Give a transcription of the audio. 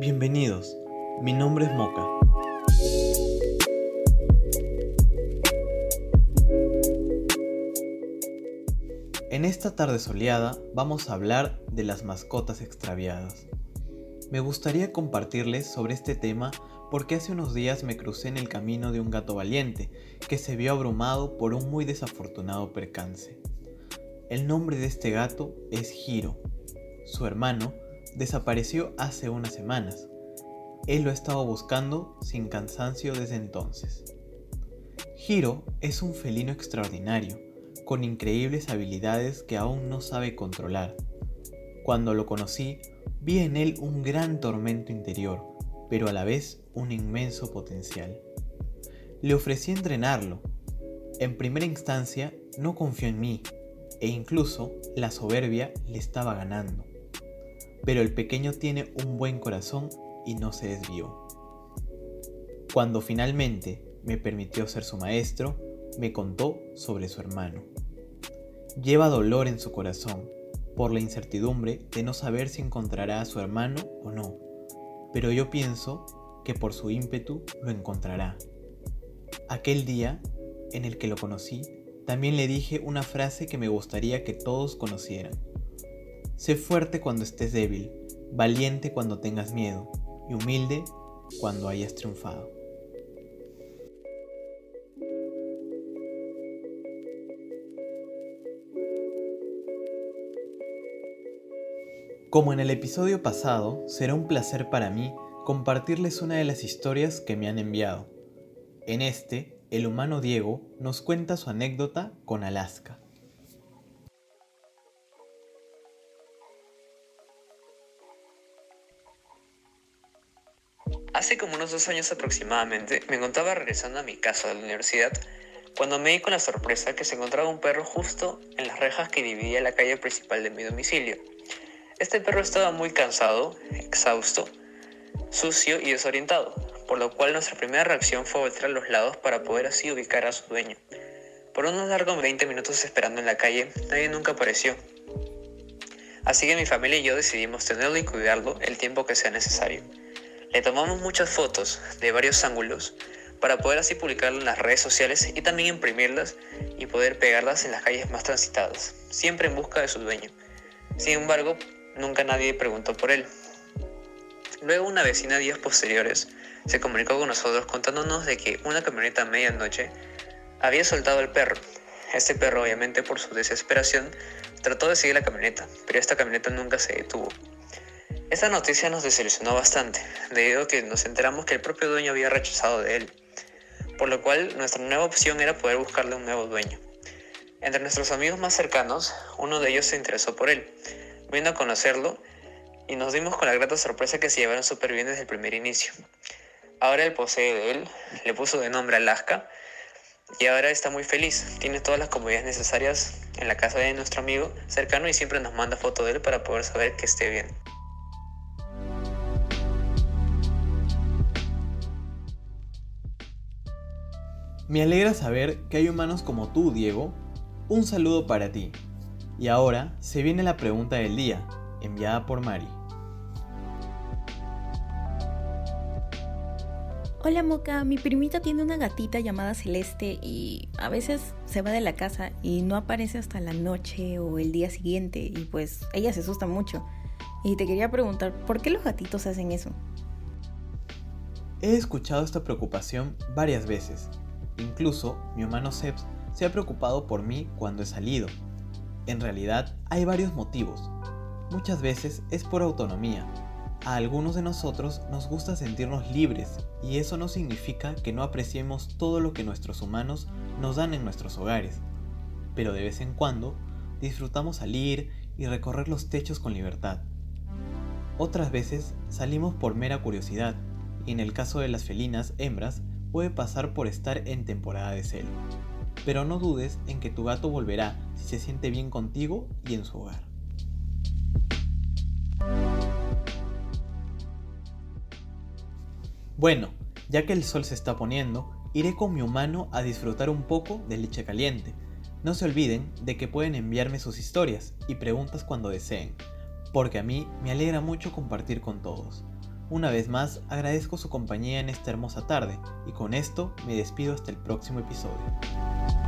Bienvenidos, mi nombre es Moca. En esta tarde soleada vamos a hablar de las mascotas extraviadas. Me gustaría compartirles sobre este tema porque hace unos días me crucé en el camino de un gato valiente que se vio abrumado por un muy desafortunado percance. El nombre de este gato es Hiro. Su hermano desapareció hace unas semanas. Él lo ha estado buscando sin cansancio desde entonces. Hiro es un felino extraordinario, con increíbles habilidades que aún no sabe controlar. Cuando lo conocí, vi en él un gran tormento interior, pero a la vez un inmenso potencial. Le ofrecí entrenarlo. En primera instancia, no confió en mí, e incluso la soberbia le estaba ganando. Pero el pequeño tiene un buen corazón y no se desvió. Cuando finalmente me permitió ser su maestro, me contó sobre su hermano. Lleva dolor en su corazón por la incertidumbre de no saber si encontrará a su hermano o no, pero yo pienso que por su ímpetu lo encontrará. Aquel día en el que lo conocí, también le dije una frase que me gustaría que todos conocieran. Sé fuerte cuando estés débil, valiente cuando tengas miedo y humilde cuando hayas triunfado. Como en el episodio pasado, será un placer para mí compartirles una de las historias que me han enviado. En este, el humano Diego nos cuenta su anécdota con Alaska. Hace como unos dos años aproximadamente me encontraba regresando a mi casa de la universidad cuando me di con la sorpresa que se encontraba un perro justo en las rejas que dividía la calle principal de mi domicilio. Este perro estaba muy cansado, exhausto, sucio y desorientado, por lo cual nuestra primera reacción fue voltear a los lados para poder así ubicar a su dueño. Por unos largos 20 minutos esperando en la calle, nadie nunca apareció. Así que mi familia y yo decidimos tenerlo y cuidarlo el tiempo que sea necesario. Le tomamos muchas fotos de varios ángulos para poder así publicarlo en las redes sociales y también imprimirlas y poder pegarlas en las calles más transitadas, siempre en busca de su dueño. Sin embargo, nunca nadie preguntó por él. Luego una vecina días posteriores se comunicó con nosotros contándonos de que una camioneta a medianoche había soltado al perro. Este perro obviamente por su desesperación trató de seguir la camioneta, pero esta camioneta nunca se detuvo. Esta noticia nos desilusionó bastante, debido a que nos enteramos que el propio dueño había rechazado de él, por lo cual nuestra nueva opción era poder buscarle un nuevo dueño. Entre nuestros amigos más cercanos, uno de ellos se interesó por él, vino a conocerlo y nos dimos con la grata sorpresa que se llevaron súper bien desde el primer inicio. Ahora el posee de él, le puso de nombre Alaska y ahora está muy feliz. Tiene todas las comodidades necesarias en la casa de nuestro amigo cercano y siempre nos manda foto de él para poder saber que esté bien. Me alegra saber que hay humanos como tú, Diego. Un saludo para ti. Y ahora se viene la pregunta del día, enviada por Mari. Hola Moca, mi primita tiene una gatita llamada Celeste y a veces se va de la casa y no aparece hasta la noche o el día siguiente y pues ella se asusta mucho. Y te quería preguntar, ¿por qué los gatitos hacen eso? He escuchado esta preocupación varias veces Incluso mi hermano Seps se ha preocupado por mí cuando he salido. En realidad hay varios motivos. Muchas veces es por autonomía. A algunos de nosotros nos gusta sentirnos libres y eso no significa que no apreciemos todo lo que nuestros humanos nos dan en nuestros hogares. Pero de vez en cuando disfrutamos salir y recorrer los techos con libertad. Otras veces salimos por mera curiosidad y en el caso de las felinas hembras puede pasar por estar en temporada de celo. Pero no dudes en que tu gato volverá si se siente bien contigo y en su hogar. Bueno, ya que el sol se está poniendo, iré con mi humano a disfrutar un poco de leche caliente. No se olviden de que pueden enviarme sus historias y preguntas cuando deseen, porque a mí me alegra mucho compartir con todos. Una vez más, agradezco su compañía en esta hermosa tarde y con esto me despido hasta el próximo episodio.